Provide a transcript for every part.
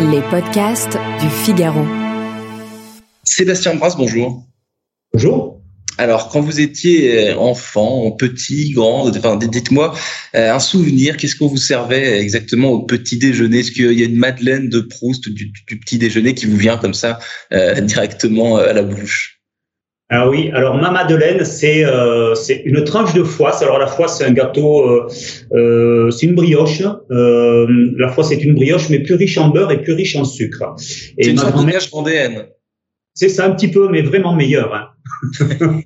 Les podcasts du Figaro. Sébastien Brasse, bonjour. Bonjour. Alors, quand vous étiez enfant, petit, grand, enfin, dites-moi euh, un souvenir. Qu'est-ce qu'on vous servait exactement au petit déjeuner? Est-ce qu'il y a une Madeleine de Proust du, petit déjeuner qui vous vient comme ça euh, directement à la bouche? Ah oui, alors ma madeleine, c'est euh, c'est une tranche de foie. Alors la foie, c'est un gâteau, euh, euh, c'est une brioche. Euh, la foie, c'est une brioche, mais plus riche en beurre et plus riche en sucre. Et c'est une de vendéenne. C'est ça un petit peu, mais vraiment meilleur. Hein.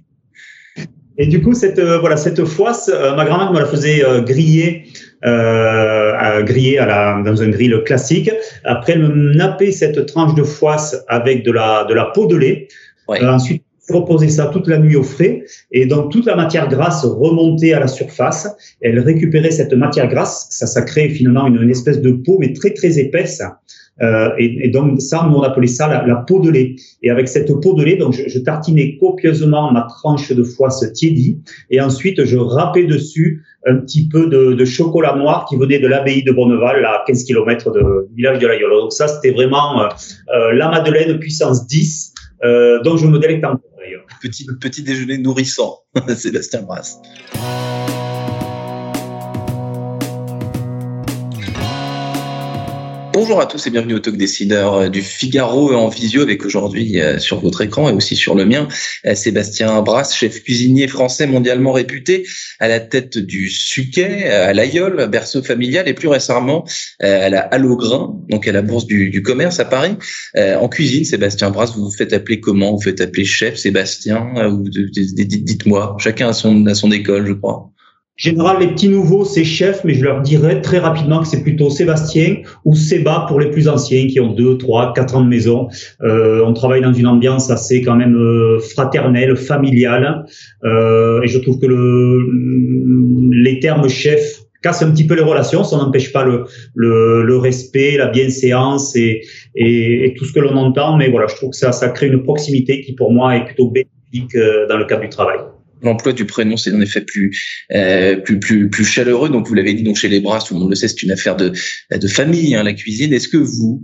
et du coup, cette voilà cette foie, ma grand-mère me la faisait griller. Euh, griller à la, dans un grill classique. Après, elle me nappait cette tranche de foie avec de la, de la peau de lait. Ouais. ensuite, reposer ça toute la nuit au frais et donc toute la matière grasse remontait à la surface. Elle récupérait cette matière grasse, ça, ça crée finalement une, espèce de peau mais très très épaisse. Euh, et, donc ça, nous on appelait ça la, peau de lait. Et avec cette peau de lait, donc je, tartinais copieusement ma tranche de foie tiédie et ensuite je râpais dessus un petit peu de, chocolat noir qui venait de l'abbaye de Bonneval, à 15 km de, village de La Yole. Donc ça, c'était vraiment euh, euh, la Madeleine puissance 10, euh, dont je me délecte encore. Petit, petit déjeuner nourrissant, Sébastien Brasse. Bonjour à tous et bienvenue au Talk Décideur euh, du Figaro en visio avec aujourd'hui euh, sur votre écran et aussi sur le mien euh, Sébastien Brasse, chef cuisinier français mondialement réputé à la tête du Suquet, à l'Aïol, berceau familial et plus récemment à la Halograin, donc à la Bourse du, Commerce à Paris. En cuisine, Sébastien Brasse, vous vous faites appeler comment? Vous faites appeler chef Sébastien Dites-moi, chacun a son, a son école, je crois général, les petits nouveaux, c'est chef, mais je leur dirais très rapidement que c'est plutôt Sébastien ou Séba pour les plus anciens qui ont deux, trois, quatre ans de maison. Euh, on travaille dans une ambiance assez quand même euh, fraternelle, familiale, euh, et je trouve que le, les termes chef cassent un petit peu les relations, ça n'empêche pas le, le, le, respect, la bienséance et, et, et tout ce que l'on entend, mais voilà, je trouve que ça, ça crée une proximité qui pour moi est plutôt bénéfique euh, dans le cadre du travail l'emploi du prénom c'est en effet plus euh, plus plus plus chaleureux. Donc vous l'avez dit, donc chez les Bras, tout le monde le sait, c'est une affaire de de famille, hein, la cuisine. Est-ce que vous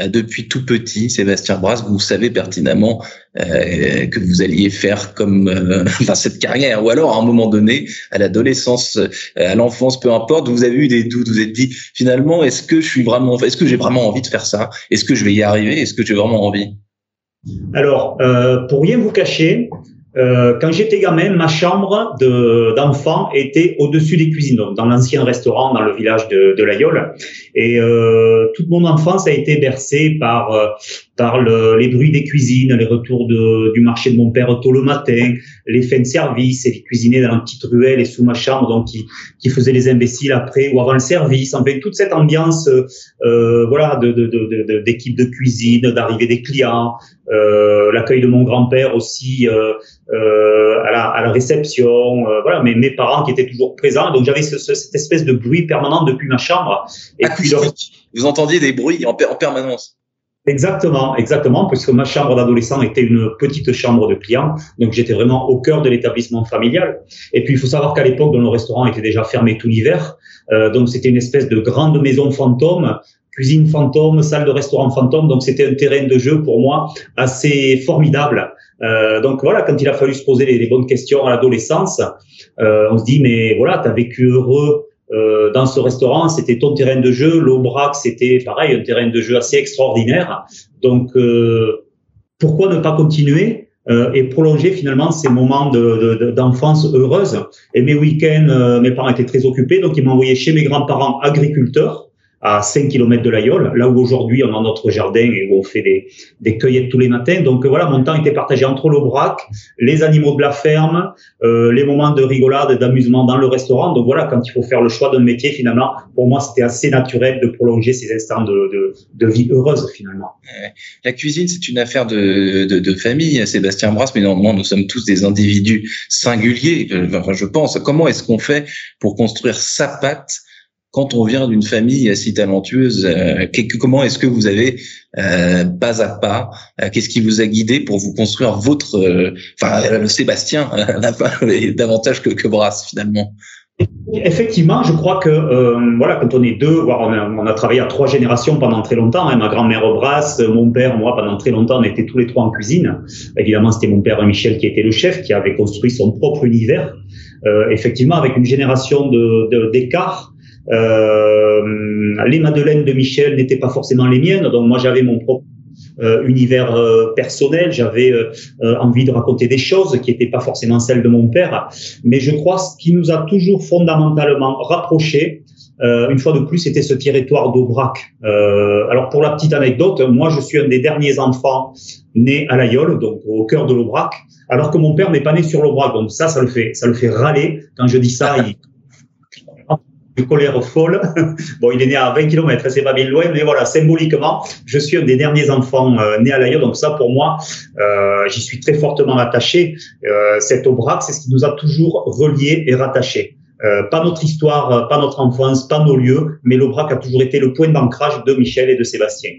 euh, depuis tout petit, Sébastien Brasse, vous savez pertinemment euh, que vous alliez faire comme euh, enfin, cette carrière, ou alors à un moment donné, à l'adolescence, euh, à l'enfance, peu importe, vous avez eu des doutes, vous, êtes dit finalement, est-ce que je suis vraiment, est-ce que j'ai vraiment envie de faire ça? Est-ce que je vais y arriver? Est-ce que j'ai vraiment envie? Alors, pour rien vous cacher, euh, quand j'étais gamin, ma chambre d'enfant était au-dessus des cuisines, donc dans l'ancien restaurant dans le village de, de. Et euh, toute mon enfance a été bercée par euh, par le, les bruits des cuisines, les retours de, du marché de mon père tôt le matin, les fins de service, et qui cuisinait dans une petite ruelle et sous ma chambre, donc qui, qui faisait les imbéciles après ou avant le service. En fait, toute cette ambiance, euh, voilà, de, d'équipe de, de, cuisine, d'arrivée des clients, euh, l'accueil de mon grand-père aussi euh, euh, à, la, à la réception, euh, voilà, mais mes parents qui étaient toujours présents. Donc j'avais ce, cette espèce de bruit permanent depuis ma chambre. Et puis vous entendiez des bruits en, en permanence. Exactement, exactement, puisque ma chambre d'adolescent était une petite chambre de clients, donc j'étais vraiment au cœur de l'établissement familial. Et puis il faut savoir qu'à l'époque, le restaurant était déjà fermé tout l'hiver, euh, donc c'était une espèce de grande maison fantôme, cuisine fantôme, salle de restaurant fantôme, donc c'était un terrain de jeu pour moi assez formidable. Euh, donc voilà, quand il a fallu se poser les, les bonnes questions à l'adolescence, euh, on se dit mais voilà, tu as vécu heureux euh, dans ce restaurant, c'était ton terrain de jeu. L'Aubrac, c'était pareil, un terrain de jeu assez extraordinaire. Donc, euh, pourquoi ne pas continuer euh, et prolonger finalement ces moments d'enfance de, heureuse? Et mes week-ends, mes parents étaient très occupés, donc ils m'envoyaient chez mes grands-parents agriculteurs à 5 km de l'Aïole, là où aujourd'hui on a notre jardin et où on fait des, des cueillettes tous les matins. Donc voilà, mon temps était partagé entre l'Aubrac, les animaux de la ferme, euh, les moments de rigolade et d'amusement dans le restaurant. Donc voilà, quand il faut faire le choix d'un métier, finalement, pour moi, c'était assez naturel de prolonger ces instants de, de, de vie heureuse, finalement. La cuisine, c'est une affaire de, de, de famille, Sébastien Brasse, mais normalement, nous sommes tous des individus singuliers, enfin, je pense. Comment est-ce qu'on fait pour construire sa pâte quand on vient d'une famille si talentueuse, euh, comment est-ce que vous avez euh, pas à pas, euh, qu'est-ce qui vous a guidé pour vous construire votre, enfin Sébastien, davantage que, que Brasse finalement? Effectivement, je crois que euh, voilà, quand on est deux, on a, on a, travaillé à trois générations pendant très longtemps. Hein, ma grand-mère brasse, mon père, moi, pendant très longtemps, on était tous les trois en cuisine. Évidemment, c'était mon père Michel qui était le chef, qui avait construit son propre univers. Euh, effectivement, avec une génération de d'écart. Euh, les madeleines de Michel n'étaient pas forcément les miennes, donc moi j'avais mon propre euh, univers euh, personnel, j'avais euh, envie de raconter des choses qui n'étaient pas forcément celles de mon père. Mais je crois ce qui nous a toujours fondamentalement rapprochés, une fois de plus, c'était ce territoire d'Aubrac. alors pour la petite anecdote, moi je suis un des derniers enfants nés à l'Aïole, donc au cœur de l'Aubrac, alors que mon père n'est pas né sur l'Aubrac. Donc ça, ça le fait, ça le fait râler quand je dis ça. de colère folle. bon, il est né à 20 km, c'est pas bien loin, mais voilà, symboliquement, je suis un des derniers enfants euh, nés à l'ailleurs, donc ça, pour moi, euh, j'y suis très fortement attaché. Euh, cet Aubrac, c'est ce qui nous a toujours reliés et rattachés. Euh, pas notre histoire, pas notre enfance, pas nos lieux, mais l'Aubrac a toujours été le point d'ancrage de Michel et de Sébastien.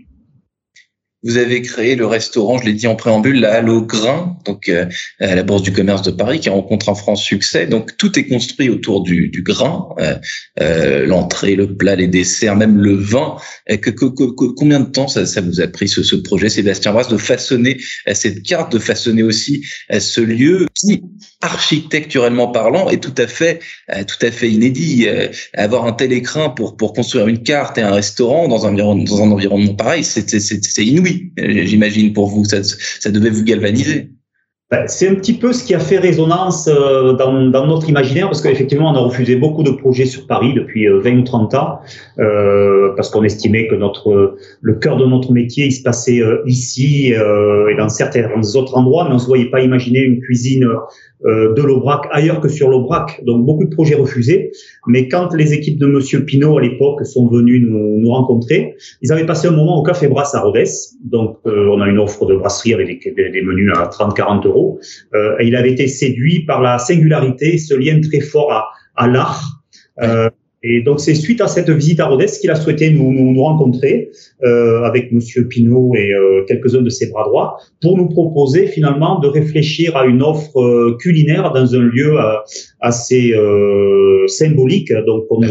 Vous avez créé le restaurant, je l'ai dit en préambule, la Grain, donc euh, à la Bourse du Commerce de Paris, qui rencontre en France succès. Donc tout est construit autour du, du grain, euh, euh, l'entrée, le plat, les desserts, même le vin. Combien de temps ça, ça, vous a pris ce, ce projet, Sébastien Brasse, de façonner cette carte, de façonner aussi ce lieu architecturellement parlant, est tout à fait, tout à fait inédit. Avoir un tel écrin pour pour construire une carte et un restaurant dans un dans un environnement pareil, c'est inouï. Euh, j'imagine, pour vous. Ça, ça devait vous galvaniser. Ben, c'est un petit peu ce qui a fait résonance euh, dans, dans notre imaginaire, parce qu'effectivement, on a refusé beaucoup de projets sur Paris depuis 20 euh, ou 30 ans, euh, parce qu'on estimait que notre le cœur de notre métier, il se passait ici et dans certains autres endroits, mais on ne se voyait pas imaginer une cuisine euh, de l'Aubrac ailleurs que sur l'Aubrac. Donc beaucoup de projets refusés. Mais quand les équipes de Monsieur Pinault à l'époque sont venues nous, nous, rencontrer, ils avaient passé un moment au Café Brasse à Rodez. Donc euh, on a une offre de brasserie avec des, des, menus à 30-40 euros. Euh, il avait été séduit par la singularité, ce lien très fort à, à l'art. Euh, et donc c'est suite à cette visite à Rodez qu'il a souhaité nous, nous, nous rencontrer euh, avec Monsieur Pinault et euh, quelques-uns de ses bras droits pour nous proposer finalement de réfléchir à une offre euh, culinaire dans un lieu euh, assez euh, symbolique. Donc on ne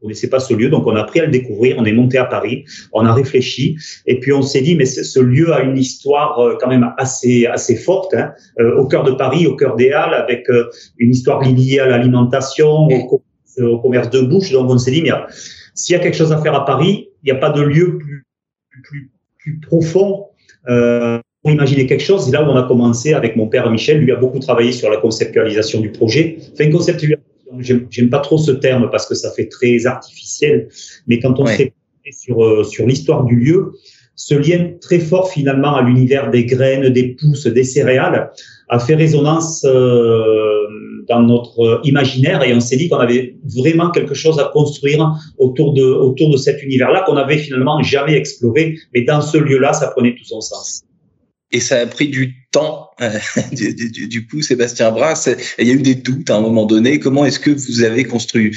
connaissait pas ce lieu, donc on a pris à le découvrir. On est monté à Paris, on a réfléchi et puis on s'est dit mais ce lieu a une histoire quand même assez assez forte hein, au cœur de Paris, au cœur des Halles, avec une histoire liée à l'alimentation, au au commerce de bouche. Donc on s'est dit, mais s'il y a quelque chose à faire à Paris, il n'y a pas de lieu plus, plus, plus profond euh, pour imaginer quelque chose. C'est là où on a commencé avec mon père Michel. Lui a beaucoup travaillé sur la conceptualisation du projet. Enfin, conceptualisation, j'aime pas trop ce terme parce que ça fait très artificiel. Mais quand on s'est sur, euh, sur l'histoire du lieu, ce lien très fort finalement à l'univers des graines, des pousses, des céréales a fait résonance euh, dans notre imaginaire et on s'est dit qu'on avait vraiment quelque chose à construire autour de autour de cet univers-là qu'on avait finalement jamais exploré, mais dans ce lieu-là, ça prenait tout son sens. Et ça a pris du temps, euh, du, du, du, coup, Sébastien Brass. Il y a eu des doutes à un moment donné. Comment est-ce que vous avez construit,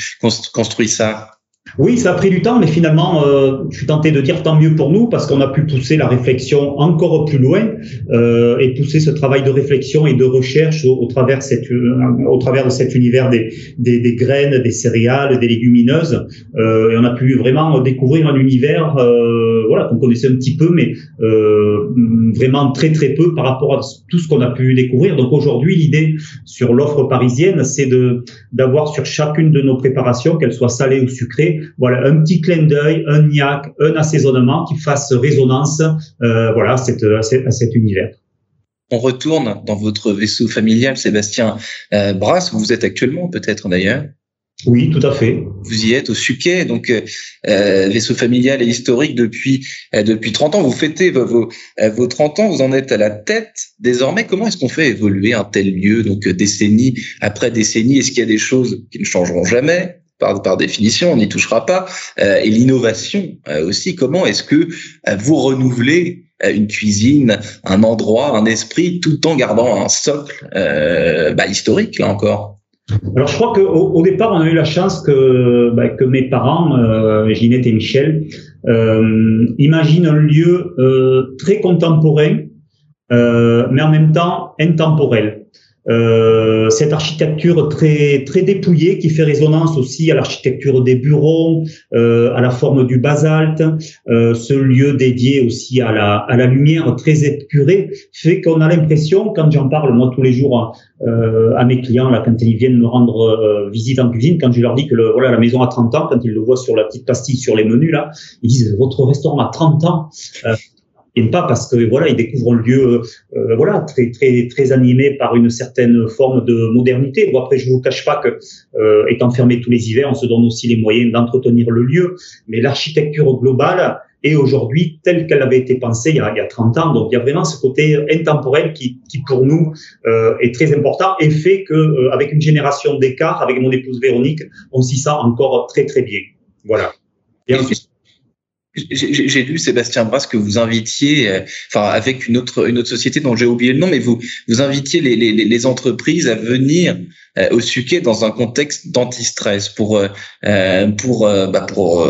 construit ça? Oui, ça a pris du temps, mais finalement, euh, je suis tenté de dire tant mieux pour nous parce qu'on a pu pousser la réflexion encore plus loin euh, et pousser ce travail de réflexion et de recherche au, travers, cette, euh, au travers de cet univers des, des, des graines, des céréales, des légumineuses. Euh, et on a pu vraiment découvrir un univers euh, voilà, qu'on connaissait un petit peu, mais vraiment très très peu par rapport à tout ce qu'on a pu découvrir. Donc aujourd'hui, l'idée sur l'offre parisienne, c'est de d'avoir sur chacune de nos préparations, qu'elles soient salées ou sucrées, voilà, un petit clin d'œil, un niaque, un assaisonnement qui fasse résonance, euh, voilà, à, cet univers. On retourne dans votre vaisseau familial, Sébastien euh, Brasse, où vous êtes actuellement peut-être d'ailleurs. Oui, tout à fait. Vous y êtes au Suquet, donc euh, euh vaisseau familial et historique depuis euh, depuis 30 ans. Vous fêtez vos, vos, vos 30 ans, vous en êtes à la tête désormais. Comment est-ce qu'on fait évoluer un tel lieu, donc décennie après décennie? Est-ce qu'il y a des choses qui ne changeront jamais? Par, définition, on n'y touchera pas. Euh, et l'innovation euh, aussi, comment est-ce que euh, vous renouvelez une cuisine, un endroit, un esprit, tout en gardant un socle bah, historique, là encore? Alors je crois qu'au au départ, on a eu la chance que, bah, mes parents, Ginette et Michel, imaginent un lieu très contemporain, mais en même temps intemporel. Euh, cette architecture très très dépouillée qui fait résonance aussi à l'architecture des bureaux, euh, à la forme du basalte, euh, ce lieu dédié aussi à la à la lumière très épurée fait qu'on a l'impression, quand j'en parle moi tous les jours euh, à mes clients là quand ils viennent me rendre euh, visite en cuisine, quand je leur dis que le, voilà la maison a 30 ans, quand ils le voient sur la petite pastille sur les menus là, ils disent votre restaurant a 30 ans. Et pas parce que voilà ils découvrent un lieu euh, voilà très très très animé par une certaine forme de modernité. Bon, après je vous cache pas que euh, étant fermé tous les hivers, on se donne aussi les moyens d'entretenir le lieu, mais l'architecture globale est aujourd'hui telle qu'elle avait été pensée il y, a, il y a 30 ans. Donc il y a vraiment ce côté intemporel qui, qui pour nous euh, est très important et fait que euh, avec une génération d'écart, avec mon épouse Véronique, on s'y sent encore très très bien. Voilà. Et ensuite, j'ai lu Sébastien Brasse que vous invitiez, euh, enfin avec une autre une autre société dont j'ai oublié le nom, mais vous vous invitiez les, les, les entreprises à venir euh, au Suquet dans un contexte d'anti-stress pour euh, pour bah, pour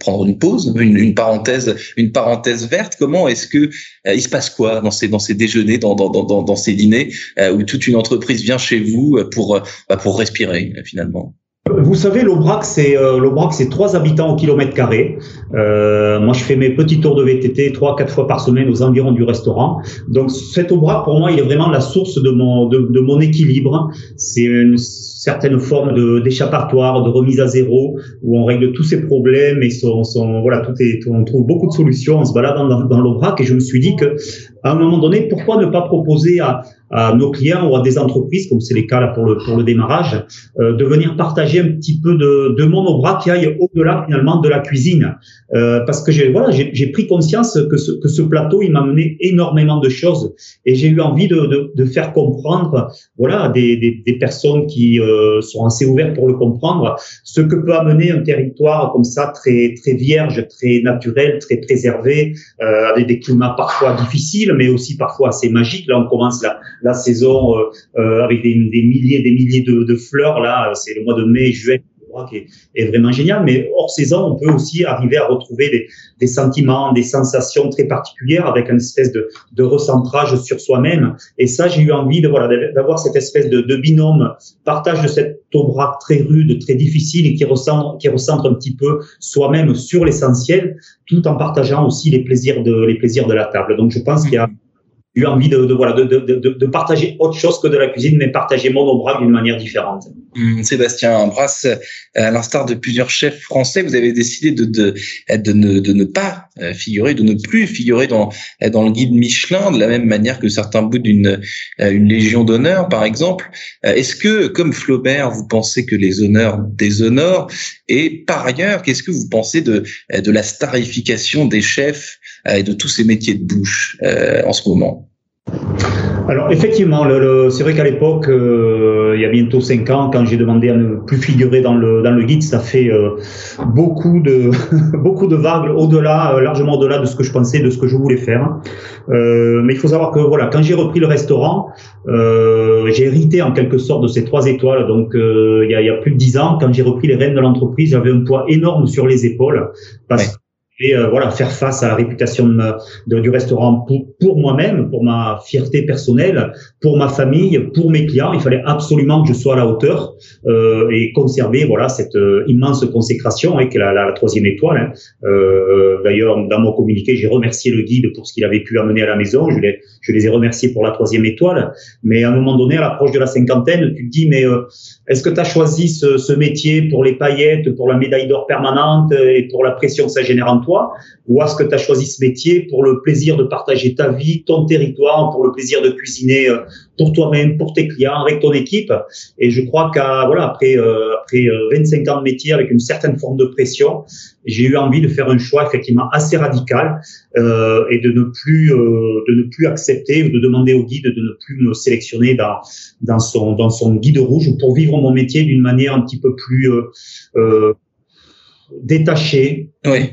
prendre une pause, une, une, parenthèse une parenthèse verte. Comment est-ce que il se passe quoi dans ces dans ces déjeuners, dans dans dans, dans ces dîners où toute une entreprise vient chez vous pour bah, pour respirer finalement? Vous savez, l'Aubrac, c'est euh, c'est trois habitants au kilomètre carré. Euh, moi, je fais mes petits tours de VTT trois, quatre fois par semaine aux environs du restaurant. Donc, cet Aubrac, pour moi, il est vraiment la source de mon de, de mon équilibre. C'est une certaine forme de d'échappatoire, de remise à zéro, où on règle tous ces problèmes et sont voilà, tout est, on trouve beaucoup de solutions en se baladant dans, dans l'Aubrac. Et je me suis dit que à un moment donné, pourquoi ne pas proposer à, à nos clients ou à des entreprises, comme c'est le cas là pour le, pour le démarrage, euh, de venir partager un petit peu de, de mon bras qui aille au-delà finalement de la cuisine. Euh, parce que j'ai voilà, j'ai pris conscience que ce, que ce plateau, il m'a mené énormément de choses et j'ai eu envie de, de, de, faire comprendre voilà, des, des, des personnes qui euh, sont assez ouvertes pour le comprendre, ce que peut amener un territoire comme ça, très, très vierge, très naturel, très préservé, euh, avec des climats parfois difficiles, mais aussi parfois assez magiques. Là, on commence la, saison euh, euh, avec des, des, milliers des milliers de, de fleurs. Là, c'est le mois de mai, juin qui est, est, vraiment génial. Mais hors saison, on peut aussi arriver à retrouver des, des sentiments, des sensations très particulières avec une espèce de, de recentrage sur soi-même. Et ça, j'ai eu envie de voilà d'avoir cette espèce de, de, binôme, partage de cet aubrac très rude, très difficile et qui recentre, qui recentre un petit peu soi-même sur l'essentiel, tout en partageant aussi les plaisirs de les plaisirs de la table. Donc, je pense qu'il y a eu envie de, de voilà de, de, de, partager autre chose que de la cuisine, mais partager mon aubrac d'une manière différente. Mmh, Sébastien Brasse, à l'instar de plusieurs chefs français, vous avez décidé de, de, de, ne, de ne pas euh, figurer, de ne plus figurer dans, dans le guide Michelin, de la même manière que certains bouts d'une euh, une légion d'honneur, par exemple. Euh, est-ce que, comme Flaubert, vous pensez que les honneurs déshonorent? Et par ailleurs, qu'est-ce que vous pensez de, de la starification des chefs et de tous ces métiers de bouche en ce moment? Alors effectivement, le, le, c'est vrai qu'à l'époque, euh, il y a bientôt cinq ans, quand j'ai demandé à ne plus figurer dans le dans le guide, ça fait euh, beaucoup de beaucoup de vagues au-delà, euh, largement au-delà de ce que je pensais, de ce que je voulais faire. mais il faut savoir que voilà, quand j'ai repris le restaurant, j'ai hérité en quelque sorte de ces trois étoiles. Donc il y a, il, y a, plus de dix ans, quand j'ai repris les rênes de l'entreprise, j'avais un poids énorme sur les épaules parce et euh, voilà faire face à la réputation du restaurant pour, pour moi-même, pour ma fierté personnelle, pour ma famille, pour mes clients. Il fallait absolument que je sois à la hauteur euh, et conserver voilà cette euh, immense consécration avec la, la, troisième étoile. Hein. Euh, D'ailleurs, dans mon communiqué, j'ai remercié le guide pour ce qu'il avait pu amener à la maison. Je les ai remerciés pour la troisième étoile. Mais à un moment donné, à l'approche de la cinquantaine, tu te dis mais euh, est-ce que tu as choisi ce, ce métier pour les paillettes, pour la médaille d'or permanente et pour la pression que ça génère en toi ou est-ce que tu as choisi ce métier pour le plaisir de partager ta vie, ton territoire, pour le plaisir de cuisiner euh, pour toi-même, pour tes clients, avec ton équipe Et je crois qu'à voilà après euh, après 25 euh, ans de métier avec une certaine forme de pression, j'ai eu envie de faire un choix effectivement assez radical euh, et de ne plus euh, de ne plus accepter ou de demander au guide de ne plus me sélectionner dans dans son dans son guide rouge pour vivre mon métier d'une manière un petit peu plus euh, détachée. Oui.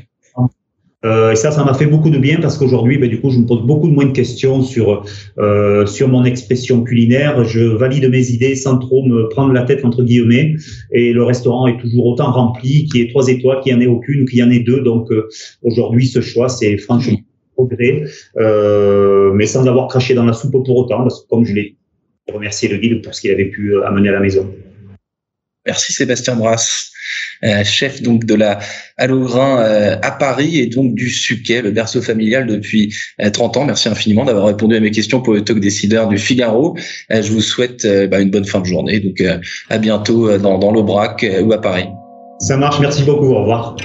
Euh, et ça, ça m'a fait beaucoup de bien parce qu'aujourd'hui, ben, du coup, je me pose beaucoup moins de questions sur euh, sur mon expression culinaire. Je valide mes idées sans trop me prendre la tête entre guillemets. Et le restaurant est toujours autant rempli, qu'il y ait trois étoiles, qu'il y en ait aucune, qu'il y en ait deux. Donc euh, aujourd'hui, ce choix, c'est franchement progrès, euh, mais sans avoir craché dans la soupe pour autant, parce que comme je l'ai remercier le guide pour ce qu'il avait pu amener à la maison. Merci Sébastien Brasse, euh, chef donc de la Allograin euh, à Paris et donc du Suquet, le berceau familial depuis 30 euh, ans. Merci infiniment d'avoir répondu à mes questions pour le talk décideur du Figaro. je vous souhaite bah, une bonne fin de journée. Donc à bientôt dans, dans l'Aubrac ou à Paris. Ça marche, merci beaucoup, au revoir.